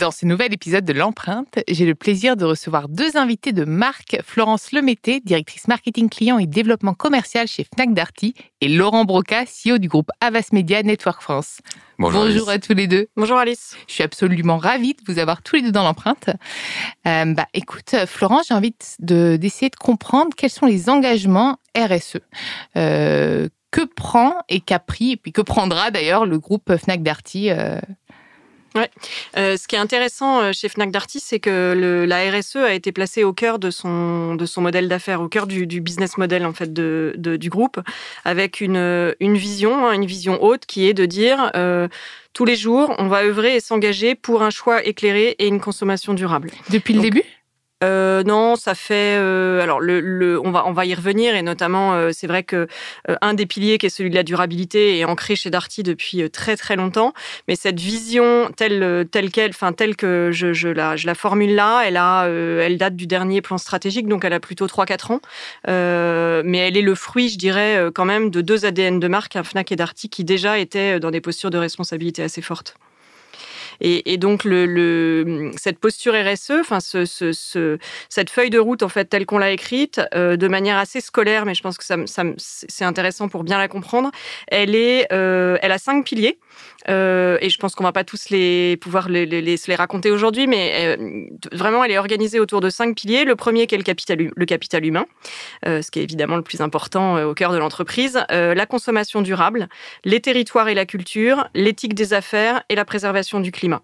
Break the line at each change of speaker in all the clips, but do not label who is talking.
Dans ce nouvel épisode de l'empreinte, j'ai le plaisir de recevoir deux invités de marque, Florence Lemété, directrice marketing client et développement commercial chez Fnac Darty, et Laurent Broca, CEO du groupe Avas Media Network France.
Bonjour,
à tous les deux.
Bonjour Alice.
Je suis absolument ravie de vous avoir tous les deux dans l'empreinte. Euh, bah, écoute, Florence, j'ai envie d'essayer de, comprendre quels sont les engagements RSE. Euh, que prend et qu'a pris, et puis que prendra d'ailleurs le groupe Fnac Darty euh,
Ouais. Euh, ce qui est intéressant euh, chez Fnac Darty, c'est que le, la RSE a été placée au cœur de son, de son modèle d'affaires, au cœur du, du, business model en fait de, de, du groupe, avec une, une vision, hein, une vision haute qui est de dire euh, tous les jours, on va œuvrer et s'engager pour un choix éclairé et une consommation durable.
Depuis le début?
Euh, non, ça fait. Euh, alors, le, on va on va y revenir et notamment, euh, c'est vrai que euh, un des piliers qui est celui de la durabilité est ancré chez Darty depuis très très longtemps. Mais cette vision telle telle qu'elle, enfin telle que je, la je la formule là, elle a elle date du dernier plan stratégique, donc elle a plutôt 3-4 ans. mais elle est le fruit, je dirais, quand même de deux ADN de marque, un Fnac et Darty, qui déjà étaient dans des postures de responsabilité assez fortes. Et, donc cette posture RSE, enfin ce, ce, ce, cette feuille de route en fait telle qu'on l'a écrite, euh, de manière assez scolaire, mais je pense que c'est intéressant pour bien la comprendre. Elle euh, elle a cinq piliers. Euh, et je pense qu'on va pas tous les pouvoir les, les, les, raconter aujourd'hui, mais euh, vraiment, elle est organisée autour de cinq piliers. Le premier qui est le capital, humain, euh, ce qui est évidemment le plus important au cœur de l'entreprise, la consommation durable, les territoires et la culture, l'éthique des affaires et la préservation du climat.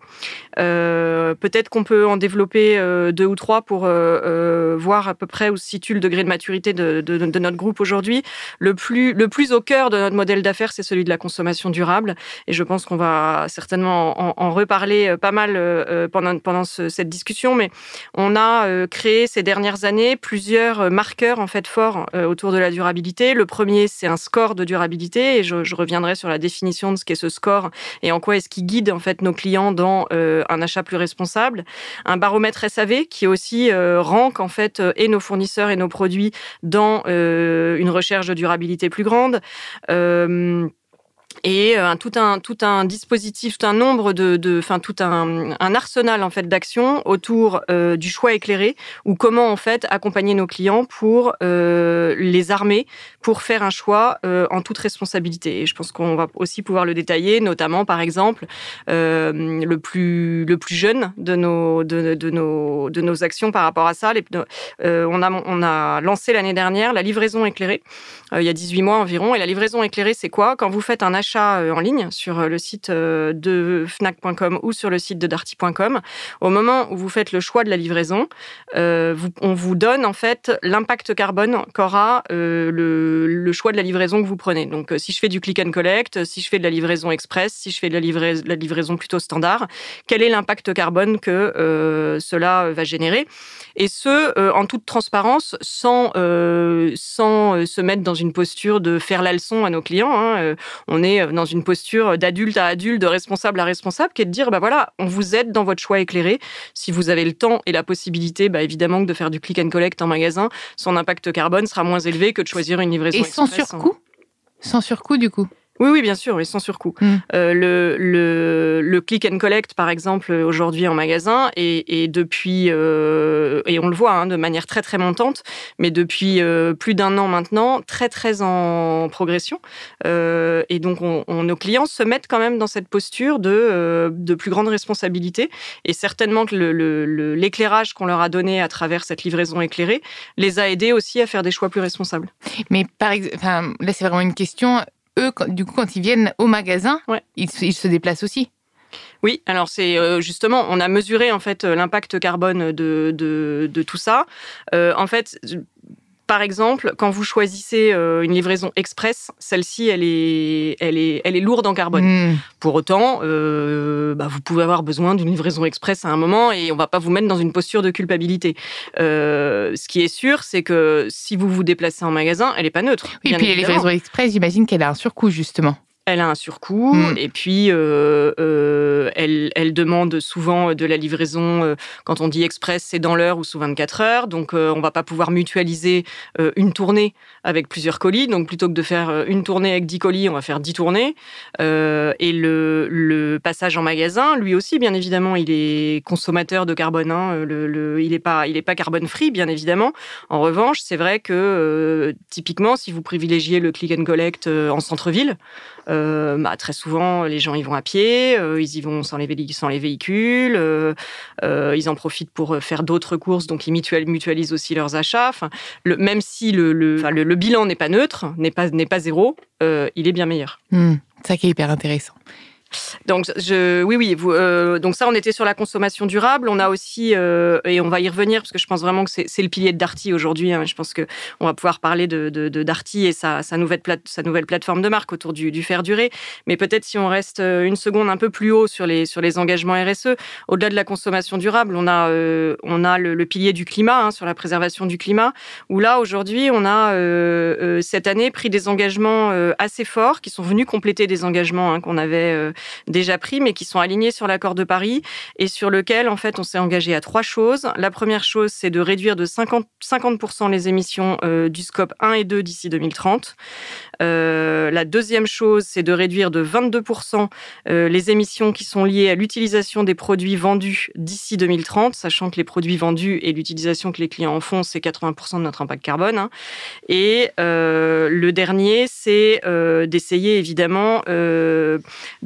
Peut-être qu'on peut en développer deux ou trois pour voir à peu près où se situe le degré de maturité de, de, de notre groupe aujourd'hui. Le plus, le plus au cœur de notre modèle d'affaires, c'est celui de la consommation durable. Et je pense qu'on va certainement en, reparler euh, pas mal euh, pendant, pendant ce, cette discussion, mais on a euh, créé ces dernières années plusieurs marqueurs en fait forts autour de la durabilité. Le premier, c'est un score de durabilité, et je, reviendrai sur la définition de ce qu'est ce score et en quoi est-ce qui guide en fait nos clients dans un achat plus responsable. Un baromètre SAV qui aussi rank en fait et nos fournisseurs et nos produits dans une recherche de durabilité plus grande. Et euh, tout un tout un dispositif, tout un nombre de, enfin tout un, un, arsenal en fait d'actions autour euh, du choix éclairé ou comment en fait accompagner nos clients pour euh, les armer pour faire un choix en toute responsabilité. Et je pense qu'on va aussi pouvoir le détailler, notamment par exemple le plus le plus jeune de nos de, nos de nos actions par rapport à ça. On a on a lancé l'année dernière la livraison éclairée il y a 18 mois environ. Et la livraison éclairée, c'est quoi? Quand vous faites un achat achat euh, en ligne sur euh, le site euh, de fnac.com ou sur le site de darty.com, au moment où vous faites le choix de la livraison, on vous donne en fait l'impact carbone qu'aura le, choix de la livraison que vous prenez. Donc, si je fais du click and collect, si je fais de la livraison express, si je fais de la, livra la livraison plutôt standard, quel est l'impact carbone que cela va générer? Et ce, en toute transparence, sans, sans se mettre dans une posture de faire la leçon à nos clients. Hein. On est dans une posture d'adulte à adulte, de responsable à responsable, qui est de dire, bah voilà, on vous aide dans votre choix éclairé. Si vous avez le temps et la possibilité, bah évidemment que de faire du click and collect en magasin, son impact carbone sera moins élevé que de choisir une livraison.
Et sans surcoût? Sans surcoût du coup?
Oui, oui, bien sûr, oui, sans surcoût. Mmh. Euh, le, le, le, click and collect, par exemple, aujourd'hui en magasin, et, et depuis, euh, et on le voit hein, de manière très très montante, mais depuis euh, plus d'un an maintenant, très très en progression. Et donc, on, on, nos clients se mettent quand même dans cette posture de, de plus grande responsabilité. Et certainement que l'éclairage qu'on leur a donné à travers cette livraison éclairée les a aidés aussi à faire des choix plus responsables.
Mais par exemple, là, c'est vraiment une question eux, du coup, quand ils viennent au magasin,
ouais.
ils, ils, se déplacent aussi.
Oui, alors c'est euh, justement, on a mesuré en fait l'impact carbone de, de, de, tout ça. Euh, en fait, par exemple, quand vous choisissez euh, une livraison express, celle-ci, elle est, elle, est, elle est lourde en carbone. Hmm. Pour autant, euh, bah, vous pouvez avoir besoin d'une livraison express à un moment et on va pas vous mettre dans une posture de culpabilité. Euh, ce qui est sûr, c'est que si vous vous déplacez en magasin, elle n'est pas neutre.
Oui, et puis les livraisons express, j'imagine qu'elle a un surcoût, justement
elle a un surcoût hmm. et puis euh, euh, elle, elle, demande souvent de la livraison. Euh, quand on dit express, c'est dans l'heure ou sous 24 heures. Donc, on va pas pouvoir mutualiser une tournée avec plusieurs colis. Donc, plutôt que de faire une tournée avec 10 colis, on va faire 10 tournées. et le, le, passage en magasin, lui aussi, bien évidemment, il est consommateur de carbone. Hein. Le, il n'est pas, il est pas carbone free, bien évidemment. En revanche, c'est vrai que typiquement, si vous privilégiez le click and collect en centre-ville, euh, bah, très souvent, les gens y vont à pied, euh, ils y vont sans les, véhicules, euh, ils en profitent pour faire d'autres courses, donc ils mutualisent aussi leurs achats. Même si le, bilan n'est pas neutre, n'est pas, n'est pas zéro, il est bien meilleur.
Hmm, ça qui est hyper intéressant.
Donc, je, oui, oui. Vous, euh, donc ça, on était sur la consommation durable. On a aussi, euh, et on va y revenir parce que je pense vraiment que c'est le pilier de Darty aujourd'hui. Hein. Je pense que on va pouvoir parler de, de, de Darty et sa, sa nouvelle plate, sa nouvelle plateforme de marque autour du, du faire durer. Mais peut-être si on reste euh, une seconde un peu plus haut sur les sur les engagements RSE, au-delà de la consommation durable, on a euh, on a le, le, pilier du climat hein, sur la préservation du climat. Où là aujourd'hui, on a euh, cette année pris des engagements assez forts qui sont venus compléter des engagements hein, qu'on avait déjà pris, mais qui sont alignés sur l'accord de Paris et sur lequel, en fait, on s'est engagé à trois choses. La première chose, c'est de réduire de 50, 50% les émissions euh, du scope 1 et 2 d'ici 2030. Euh, la deuxième chose, c'est de réduire de 22% euh, les émissions qui sont liées à l'utilisation des produits vendus d'ici 2030, sachant que les produits vendus et l'utilisation que les clients en font, c'est 80% de notre impact carbone. Hein. Et le dernier, c'est d'essayer évidemment de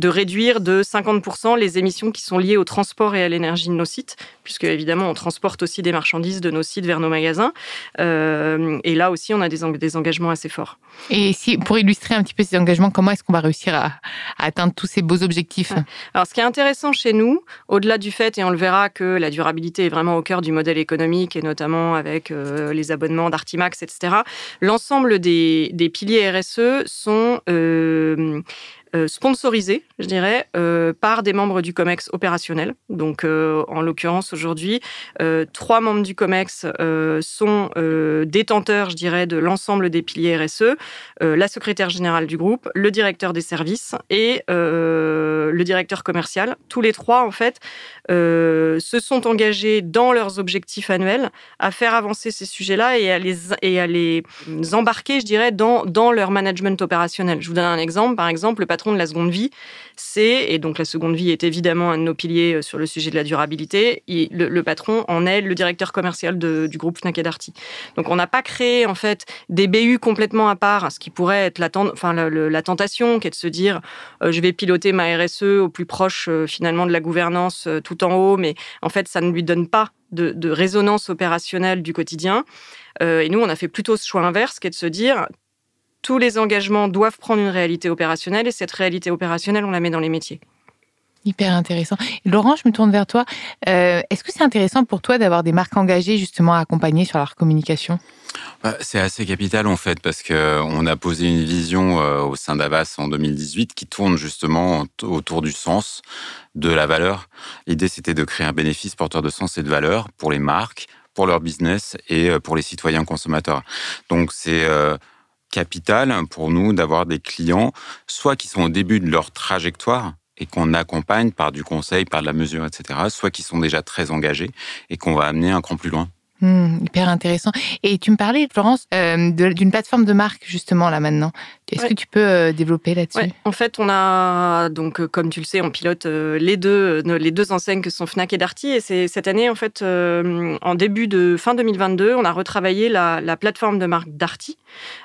réduire de 50% les émissions qui sont liées au transport et à l'énergie de nos sites, puisque évidemment on transporte aussi des marchandises de nos sites vers nos magasins. et là aussi, on a des, engagements assez forts.
Pour illustrer un petit peu ces engagements, comment est-ce qu'on va réussir à, atteindre tous ces beaux objectifs
Alors, ce qui est intéressant chez nous, au-delà du fait, et on le verra, que la durabilité est vraiment au cœur du modèle économique, et notamment avec euh, les abonnements d'Artimax, etc., l'ensemble des, piliers RSE sont... Euh, sponsorisé, je dirais, euh, par des membres du COMEX opérationnel. Donc, euh, en l'occurrence, aujourd'hui, trois membres du COMEX sont détenteurs, je dirais, de l'ensemble des piliers RSE, la secrétaire générale du groupe, le directeur des services et le directeur commercial. Tous les trois, en fait, se sont engagés dans leurs objectifs annuels à faire avancer ces sujets-là et à les, et à les embarquer, je dirais, dans, dans leur management opérationnel. Je vous donne un exemple. Par exemple, le de la seconde vie, c'est, et donc la seconde vie est évidemment un de nos piliers euh, sur le sujet de la durabilité, le, patron en est le directeur commercial du groupe Fnac et Darty. Donc on n'a pas créé en fait des BU complètement à part, ce qui pourrait être la, enfin, la, tentation qui est de se dire euh, je vais piloter ma RSE au plus proche euh, finalement de la gouvernance tout en haut, mais en fait ça ne lui donne pas de, résonance opérationnelle du quotidien. et nous, on a fait plutôt ce choix inverse, qui est de se dire, tous les engagements doivent prendre une réalité opérationnelle et cette réalité opérationnelle, on la met dans les métiers.
Hyper intéressant. Laurent, je me tourne vers toi. Euh, est-ce que c'est intéressant pour toi d'avoir des marques engagées justement à accompagner sur leur communication?
Bah, c'est assez capital en fait parce que on a posé une vision euh, au sein d'Avas en 2018 qui tourne justement autour du sens, de la valeur. L'idée c'était de créer un bénéfice porteur de sens et de valeur pour les marques, pour leur business et euh, pour les citoyens consommateurs. Donc c'est capital pour nous d'avoir des clients, soit qui sont au début de leur trajectoire et qu'on accompagne par du conseil, par de la mesure, etc., soit qui sont déjà très engagés et qu'on va amener un cran plus loin.
Hmm, hyper intéressant. Et tu me parlais, Florence, euh, d'une plateforme de marque justement là maintenant. Est-ce que tu peux euh, développer là-dessus?
En fait, on a donc, euh, comme tu le sais, on pilote les deux les deux enseignes que sont Fnac et Darty. Et c'est cette année, en fait, en début de fin 2022, on a retravaillé la, la plateforme de marque Darty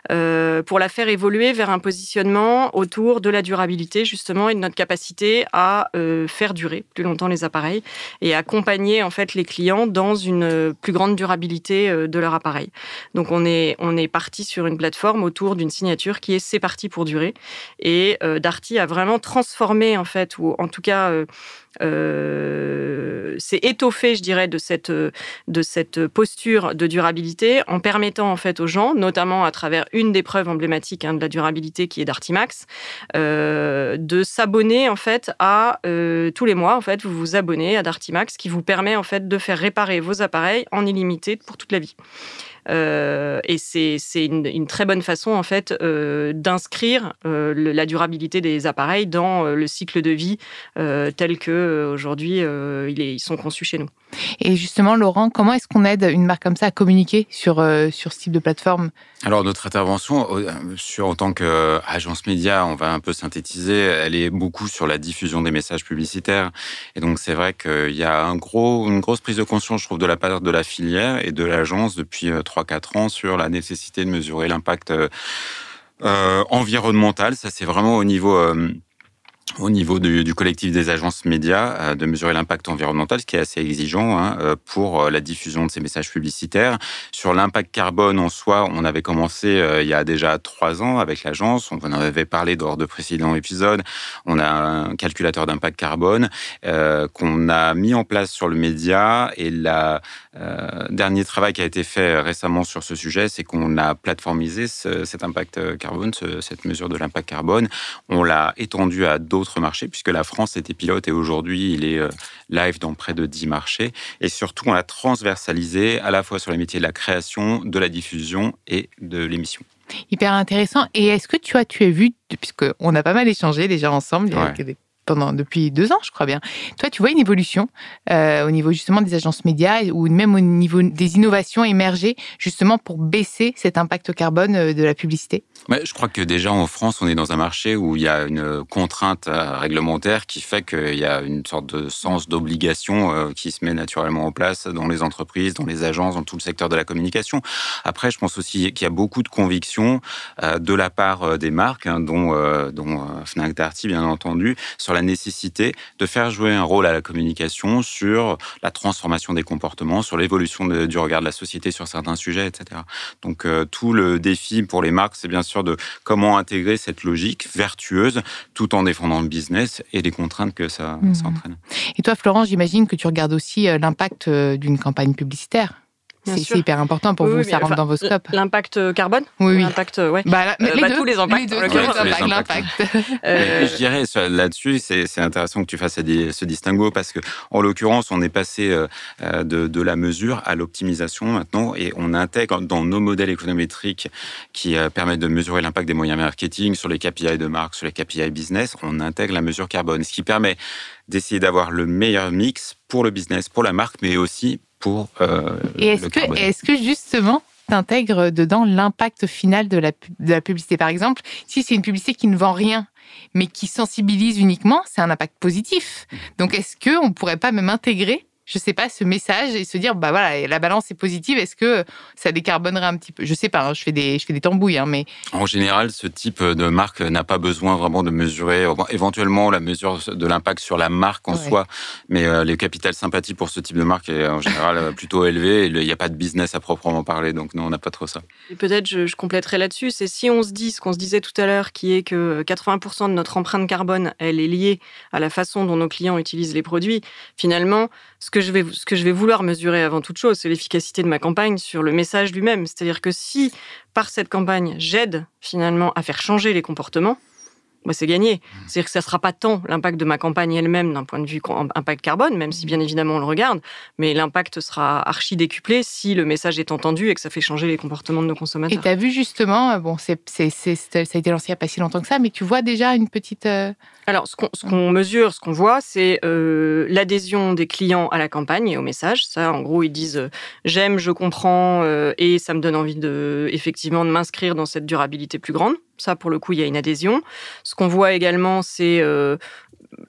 pour la faire évoluer vers un positionnement autour de la durabilité justement et de notre capacité à faire durer plus longtemps les appareils et accompagner en fait les clients dans une plus grande durabilité durabilité de leur appareil. Donc on est, on est parti sur une plateforme autour d'une signature qui est C'est parti pour durer. Et Darty a vraiment transformé, en fait, ou en tout cas euh, s'est étoffé, je dirais, de cette, de cette posture de durabilité en permettant en fait aux gens, notamment à travers une des preuves emblématiques hein, de la durabilité qui est d'Artimax, euh, de s'abonner en fait à euh, tous les mois en fait vous vous abonnez à Dartimax qui vous permet en fait de faire réparer vos appareils en illimité pour toute la vie. Euh, et c'est une, très bonne façon, en fait, euh, d'inscrire euh, la durabilité des appareils dans le cycle de vie tel que aujourd'hui ils sont conçus chez nous.
Et justement, Laurent, comment est-ce qu'on aide une marque comme ça à communiquer sur, sur ce type de plateforme?
Alors, notre intervention, sur, en tant qu'agence média, on va un peu synthétiser, elle est beaucoup sur la diffusion des messages publicitaires. Et donc, c'est vrai qu'il y a un gros, une grosse prise de conscience, je trouve, de la part de la filière et de l'agence depuis trois 3-4 ans sur la nécessité de mesurer l'impact euh, euh, environnemental. Ça, c'est vraiment au niveau euh, au niveau du, collectif des agences médias euh, de mesurer l'impact environnemental, ce qui est assez exigeant hein, euh, pour euh, la diffusion de ces messages publicitaires. Sur l'impact carbone en soi, on avait commencé il y a déjà trois ans avec l'agence. On en avait parlé lors de précédents épisodes. On a un calculateur d'impact carbone qu'on a mis en place sur le média. Et le dernier travail qui a été fait récemment sur ce sujet, c'est qu'on a plateformisé cet impact carbone, cette mesure de l'impact carbone. On l'a étendu à marchés, puisque la France était pilote et aujourd'hui, il est euh, live dans près de 10 marchés. Et surtout, on l'a transversalisé à la fois sur les métiers de la création, de la diffusion et de l'émission.
Hyper intéressant. Et est-ce que tu as, tu as vu, puisqu'on a pas mal échangé déjà ensemble, il y a des depuis deux ans, je crois bien. Toi, tu vois une évolution euh, au niveau justement des agences médias ou même au niveau des innovations émergées justement pour baisser cet impact carbone euh, de la publicité?
Je crois que déjà en France, on est dans un marché où il y a une contrainte euh, réglementaire qui fait qu'il y a une sorte de sens d'obligation qui se met naturellement en place dans les entreprises, dans les agences, dans tout le secteur de la communication. Après, je pense aussi qu'il y a beaucoup de convictions de la part des marques, hein, dont, dont Fnac Darty bien entendu, sur la nécessité de faire jouer un rôle à la communication sur la transformation des comportements, sur l'évolution du regard de la société sur certains sujets, etc. Donc euh, tout le défi pour les marques, c'est bien sûr de comment intégrer cette logique vertueuse tout en défendant le business et les contraintes que ça, ça mmh. entraîne.
Et toi, Florence, j'imagine que tu regardes aussi euh, l'impact euh, d'une campagne publicitaire. C'est hyper important pour vous, ça rentre dans vos scopes.
L'impact euh, carbone
Oui, oui.
L'impact, euh, ouais. Bah,
euh, bah,
tous les impacts.
l'impact. Je dirais là-dessus, c'est intéressant que tu fasses ce distinguo parce que, en l'occurrence, on est passé de, de la mesure à l'optimisation maintenant et on intègre dans nos modèles économétriques qui permettent de mesurer l'impact des moyens marketing sur les KPI de marque, sur les KPI business, on intègre la mesure carbone, ce qui permet d'essayer d'avoir le meilleur mix pour le business, pour la marque, mais aussi pour
euh, Et est-ce que, est que justement, t'intègres dedans l'impact final de la, de la publicité? Par exemple, si c'est une publicité qui ne vend rien, mais qui sensibilise uniquement, c'est un impact positif. Donc, est-ce qu'on ne pourrait pas même intégrer je sais pas, ce message et se dire, bah voilà, la balance est positive, est-ce que ça décarbonerait un petit peu? Je sais pas, hein, je, fais des, je fais des tambouilles, hein, mais...
En général, ce type de marque n'a pas besoin vraiment de mesurer, éventuellement la mesure de l'impact sur la marque en soi, mais euh, le capital sympathie pour ce type de marque est en général euh, plutôt élevé, il n'y a pas de business à proprement parler, donc non, on n'a pas trop ça.
Et peut-être, je, je compléterai là-dessus, c'est si on se dit ce qu'on se disait tout à l'heure, qui est que 80% de notre empreinte carbone, elle est liée à la façon dont nos clients utilisent les produits, finalement, ce que je vais, ce que je vais vouloir mesurer avant toute chose, c'est l'efficacité de ma campagne sur le message lui-même. C'est-à-dire que si, par cette campagne, j'aide finalement à faire changer les comportements, bah, c'est gagné. Mmh. C'est-à-dire que ça ne sera pas tant l'impact de ma campagne elle-même d'un point de vue impact carbone, même si bien évidemment on le regarde, mais l'impact sera archi décuplé si le message est entendu et que ça fait changer les comportements de nos consommateurs.
Et tu as vu justement, euh, bon, c'est, ça a été lancé il n'y a pas si longtemps que ça, mais tu vois déjà une petite... Euh,
Alors, ce qu'on, mesure, ce qu'on voit, c'est euh, l'adhésion des clients à la campagne et au message. Ça, en gros, ils disent j'aime, je comprends et ça me donne envie de, effectivement de m'inscrire dans cette durabilité plus grande. Ça, pour le coup, il y a une adhésion. Ce qu'on voit également, c'est euh,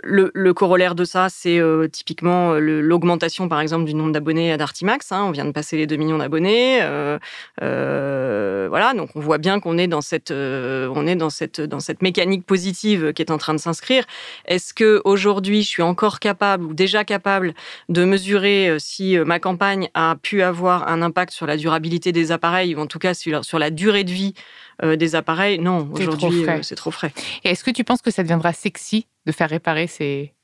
le, corollaire de ça, c'est euh, typiquement euh, l'augmentation, par exemple, du nombre d'abonnés à Dartimax. Hein. on vient de passer les 2 millions d'abonnés. voilà, donc on voit bien qu'on est dans cette, on est dans cette, dans cette mécanique positive qui est en train de s'inscrire. Est-ce que aujourd'hui, je suis encore capable ou déjà capable de mesurer si ma campagne a pu avoir un impact sur la durabilité des appareils ou en tout cas sur, sur la durée de vie des appareils? Non, aujourd'hui, c'est trop frais.
Et est-ce que tu penses que ça deviendra sexy de faire réparer ces,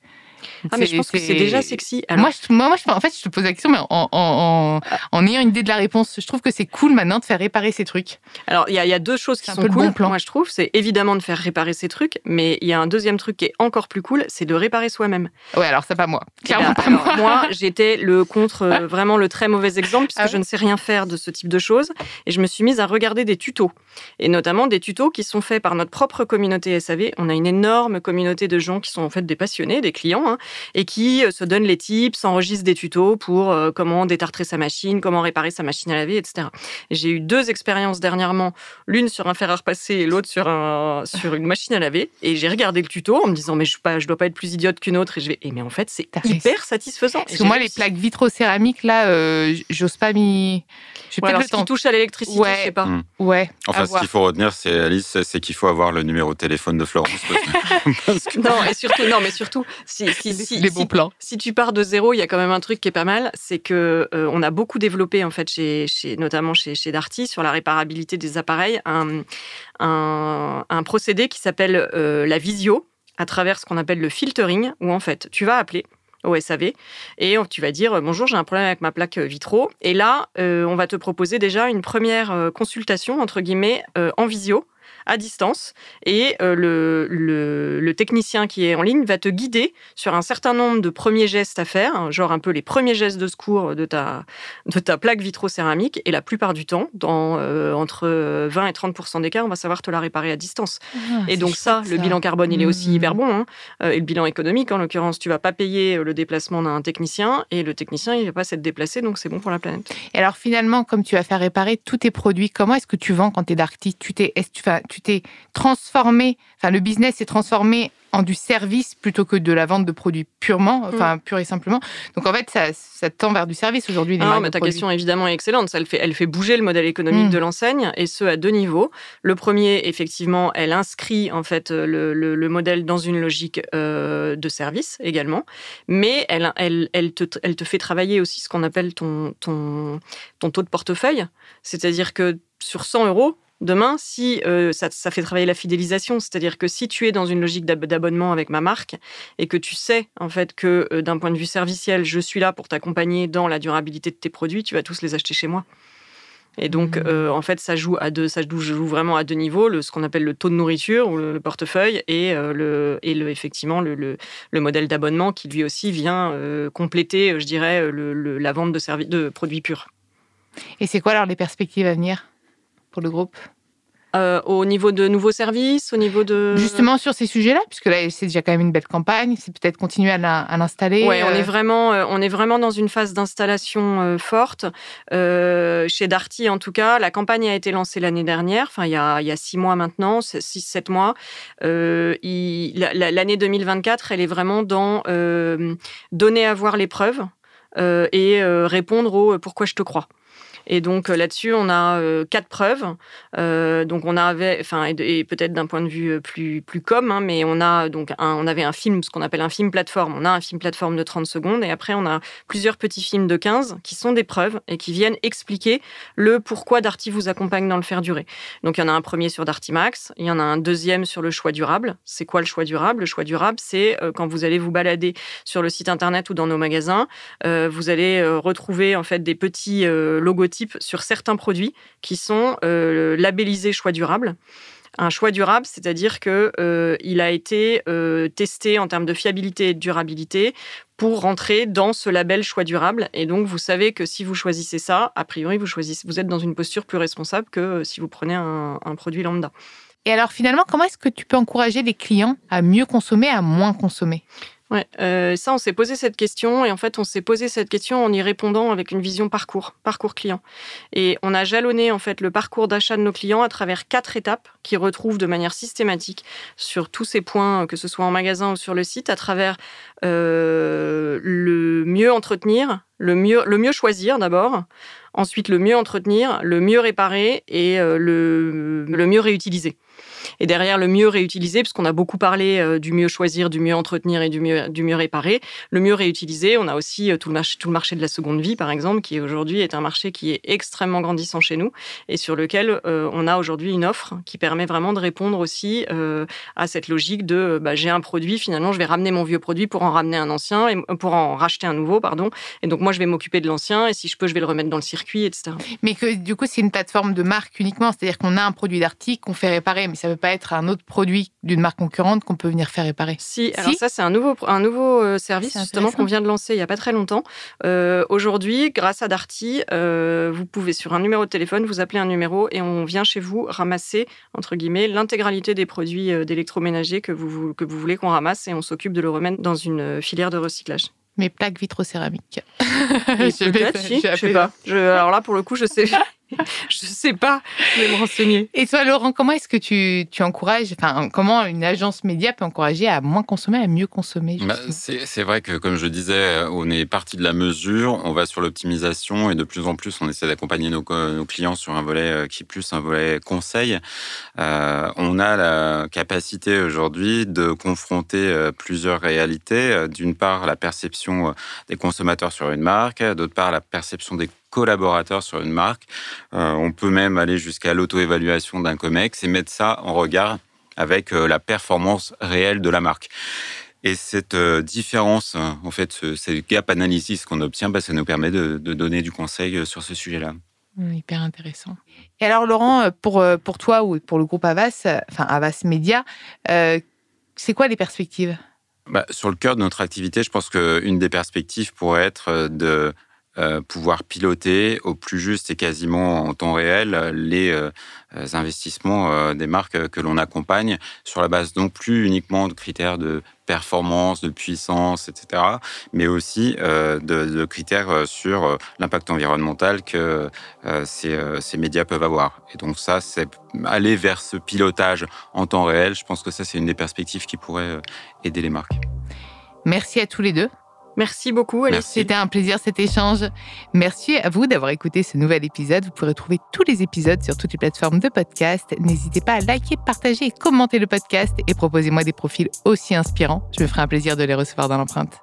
ah, mais je pense que c'est déjà sexy.
Moi, je, moi, en fait, je te pose la question, mais en, en, en, ayant une idée de la réponse, je trouve que c'est cool maintenant de faire réparer ces trucs.
Alors, il y, y, a deux choses qui sont cool. Moi, je trouve, c'est évidemment de faire réparer ces trucs, mais il y a un deuxième truc qui est encore plus cool, c'est de réparer soi-même.
Ouais, alors c'est pas moi.
Eh Clairement pas moi. moi j'étais le contre, euh, vraiment le très mauvais exemple, puisque ah je ne sais rien faire de ce type de choses, et je me suis mise à regarder des tutos, et notamment des tutos qui sont faits par notre propre communauté SAV. On a une énorme communauté de gens qui sont en fait des passionnés, des clients, hein, et qui euh, se donnent les tips, s'enregistrent des tutos pour euh, comment détartrer sa machine, comment réparer sa machine à laver, etc. J'ai eu deux expériences dernièrement, l'une sur un fer à repasser et l'autre sur, un, sur une machine à laver. Et j'ai regardé le tuto en me disant, mais je ne dois pas être plus idiote qu'une autre. Et je vais, et mais en fait, c'est hyper satisfaisant.
Parce que moi, les plaques vitrocéramiques, là, euh, j'ose pas m'y.
Ouais, alors, ce qui touche à l'électricité, ouais. je sais pas. Hmm.
Ouais.
Enfin, ce qu'il faut retenir, c'est Alice, c'est qu'il faut avoir le numéro de téléphone de Florence.
Non, et surtout, non, mais surtout, si, si, si,
les bons plans.
Si tu pars de zéro, il y a quand même un truc qui est pas mal, c'est que euh, on a beaucoup développé en fait, chez, chez notamment chez, chez Darty, sur la réparabilité des appareils, un, un, un procédé qui s'appelle euh, la visio, à travers ce qu'on appelle le filtering, où en fait, tu vas appeler au SAV et tu vas dire bonjour j'ai un problème avec ma plaque vitro et là euh, on va te proposer déjà une première consultation entre guillemets en visio à distance et euh, le, le, technicien qui est en ligne va te guider sur un certain nombre de premiers gestes à faire, hein, genre un peu les premiers gestes de secours de ta, de ta plaque vitrocéramique et la plupart du temps, dans euh, entre 20 et 30% des cas, on va savoir te la réparer à distance. Ah, et donc ça, le bilan carbone, il est aussi hyper mmh. bon. Hein. Euh, et le bilan économique, en l'occurrence, tu vas pas payer le déplacement d'un technicien et le technicien, il va pas s'être déplacé, donc c'est bon pour la planète.
Et alors finalement, comme tu vas faire réparer tous tes produits, comment est-ce que tu vends quand tu es tu t'es, tu, t'es transformé, enfin le business s'est transformé en du service plutôt que de la vente de produits purement, mm. enfin pur et simplement. Donc en fait, ça, ça tend vers du service aujourd'hui.
Ah, mais ta question évidemment est excellente. Ça, elle, fait, elle fait bouger le modèle économique mm. de l'enseigne et ce à deux niveaux. Le premier, effectivement, elle inscrit en fait le, le, modèle dans une logique euh, de service également, mais elle, elle, elle, te, elle te fait travailler aussi ce qu'on appelle ton, ton, ton taux de portefeuille. C'est-à-dire que sur 100 euros, Demain, si euh, ça, fait travailler la fidélisation, c'est-à-dire que si tu es dans une logique d'abonnement avec ma marque et que tu sais en fait que euh, d'un point de vue serviciel, je suis là pour t'accompagner dans la durabilité de tes produits, tu vas tous les acheter chez moi. Et donc, mmh. euh, en fait, ça joue à deux, ça joue vraiment à deux niveaux, le, ce qu'on appelle le taux de nourriture ou le, portefeuille et le et le effectivement le, le, modèle d'abonnement qui lui aussi vient compléter, je dirais, la vente de, de produits purs.
Et c'est quoi alors les perspectives à venir? Pour le groupe
euh, au niveau de nouveaux services, au niveau de...
Justement sur ces sujets-là, puisque là, c'est déjà quand même une belle campagne, c'est peut-être continuer à l'installer.
Oui, on, est euh. vraiment, euh, on est vraiment dans une phase d'installation forte. chez Darty, en tout cas, la campagne a été lancée l'année dernière, enfin, il y a, il y a six mois maintenant, six, sept mois. L'année 2024, elle est vraiment dans donner à voir les preuves et répondre au pourquoi je te crois. Et donc euh, là-dessus, on a euh, quatre preuves. Euh, donc on avait, enfin, et, peut-être d'un point de vue plus plus com, hein, mais on a donc on avait un film, ce qu'on appelle un film plateforme. On a un film plateforme de 30 secondes, et après on a plusieurs petits films de 15 qui sont des preuves et qui viennent expliquer le pourquoi Darty vous accompagne dans le faire durer. Donc il y en a un premier sur Darty Max, il y en a un deuxième sur le choix durable. C'est quoi le choix durable? Le choix durable, c'est quand vous allez vous balader sur le site internet ou dans nos magasins, vous allez retrouver en fait des petits logos sur certains produits qui sont euh, labellisés choix durable. Un choix durable, c'est-à-dire que euh, il a été euh, testé en termes de fiabilité et de durabilité pour rentrer dans ce label choix durable. Et donc, vous savez que si vous choisissez ça, a priori, vous choisissez, vous êtes dans une posture plus responsable que si vous prenez un produit lambda.
Et alors, finalement, comment est-ce que tu peux encourager les clients à mieux consommer, à moins consommer?
Ouais, euh, ça, on s'est posé cette question et en fait, on s'est posé cette question en y répondant avec une vision parcours, parcours client. Et on a jalonné en fait le parcours d'achat de nos clients à travers quatre étapes qui retrouvent de manière systématique sur tous ces points, que ce soit en magasin ou sur le site, à travers euh, le mieux entretenir, le mieux, le mieux choisir d'abord, ensuite le mieux entretenir, le mieux réparer et euh, le, le mieux réutiliser. Et derrière le mieux réutiliser, puisqu'on a beaucoup parlé euh, du mieux choisir, du mieux entretenir et du mieux, du mieux réparer, le mieux réutiliser, on a aussi euh, tout le, marché, tout le marché de la seconde vie, par exemple, qui aujourd'hui est un marché qui est extrêmement grandissant chez nous et sur lequel euh, on a aujourd'hui une offre qui permet vraiment de répondre aussi à cette logique de bah, j'ai un produit, finalement, je vais ramener mon vieux produit pour en ramener un ancien, pour en racheter un nouveau, pardon. Et donc, moi, je vais m'occuper de l'ancien et si je peux, je vais le remettre dans le circuit, etc.
Mais que du coup, c'est une plateforme de marque uniquement, c'est-à-dire qu'on a un produit d'article qu'on fait réparer, mais ça ne veut pas être un autre produit d'une marque concurrente qu'on peut venir faire réparer.
Si, alors ça c'est un nouveau, un nouveau euh, service justement qu'on vient de lancer il n'y a pas très longtemps. Euh, aujourd'hui, grâce à Darty, euh, vous pouvez sur un numéro de téléphone vous appeler un numéro et on vient chez vous ramasser entre guillemets l'intégralité des produits d'électroménager que vous, que vous voulez qu'on ramasse et on s'occupe de le remettre dans une filière de recyclage
mes plaques vitrocéramiques.
je, sais pas. alors là, pour le coup, je sais. je sais pas, je vais me renseigner.
Et toi, Laurent, comment est-ce que tu, tu encourages, enfin, comment une agence média peut encourager à moins consommer, à mieux consommer
bah, C'est vrai que, comme je disais, on est parti de la mesure, on va sur l'optimisation et de plus en plus, on essaie d'accompagner nos, nos, clients sur un volet euh, qui est plus un volet conseil. Euh, on a la capacité aujourd'hui de confronter euh, plusieurs réalités. D'une part, la perception des consommateurs sur une marque, d'autre part, la perception des collaborateurs sur une marque. Euh, on peut même aller jusqu'à l'auto-évaluation d'un COMEX et mettre ça en regard avec euh, la performance réelle de la marque. Et cette euh, différence, en fait, ce, gap analysis qu'on obtient, bah, ça nous permet de, donner du conseil sur ce sujet-là.
Mmh, hyper intéressant. Et alors, Laurent, pour, pour toi ou pour le groupe Avas, enfin Avas Media, c'est quoi les perspectives?
Bah, Sur le cœur de notre activité, je pense qu'une des perspectives pourrait être de euh, pouvoir piloter au plus juste et quasiment en temps réel les euh, investissements euh, des marques que l'on accompagne sur la base non plus uniquement de critères de performance, de puissance, etc., mais aussi de, critères sur l'impact environnemental que ces, médias peuvent avoir. Et donc ça, c'est aller vers ce pilotage en temps réel. Je pense que ça, c'est une des perspectives qui pourrait aider les marques.
Merci à tous les deux.
Merci beaucoup, Alice.
C'était un plaisir cet échange. Merci à vous d'avoir écouté ce nouvel épisode. Vous pourrez trouver tous les épisodes sur toutes les plateformes de podcast. N'hésitez pas à liker, partager et commenter le podcast et proposez-moi des profils aussi inspirants. Je me ferai un plaisir de les recevoir dans l'empreinte.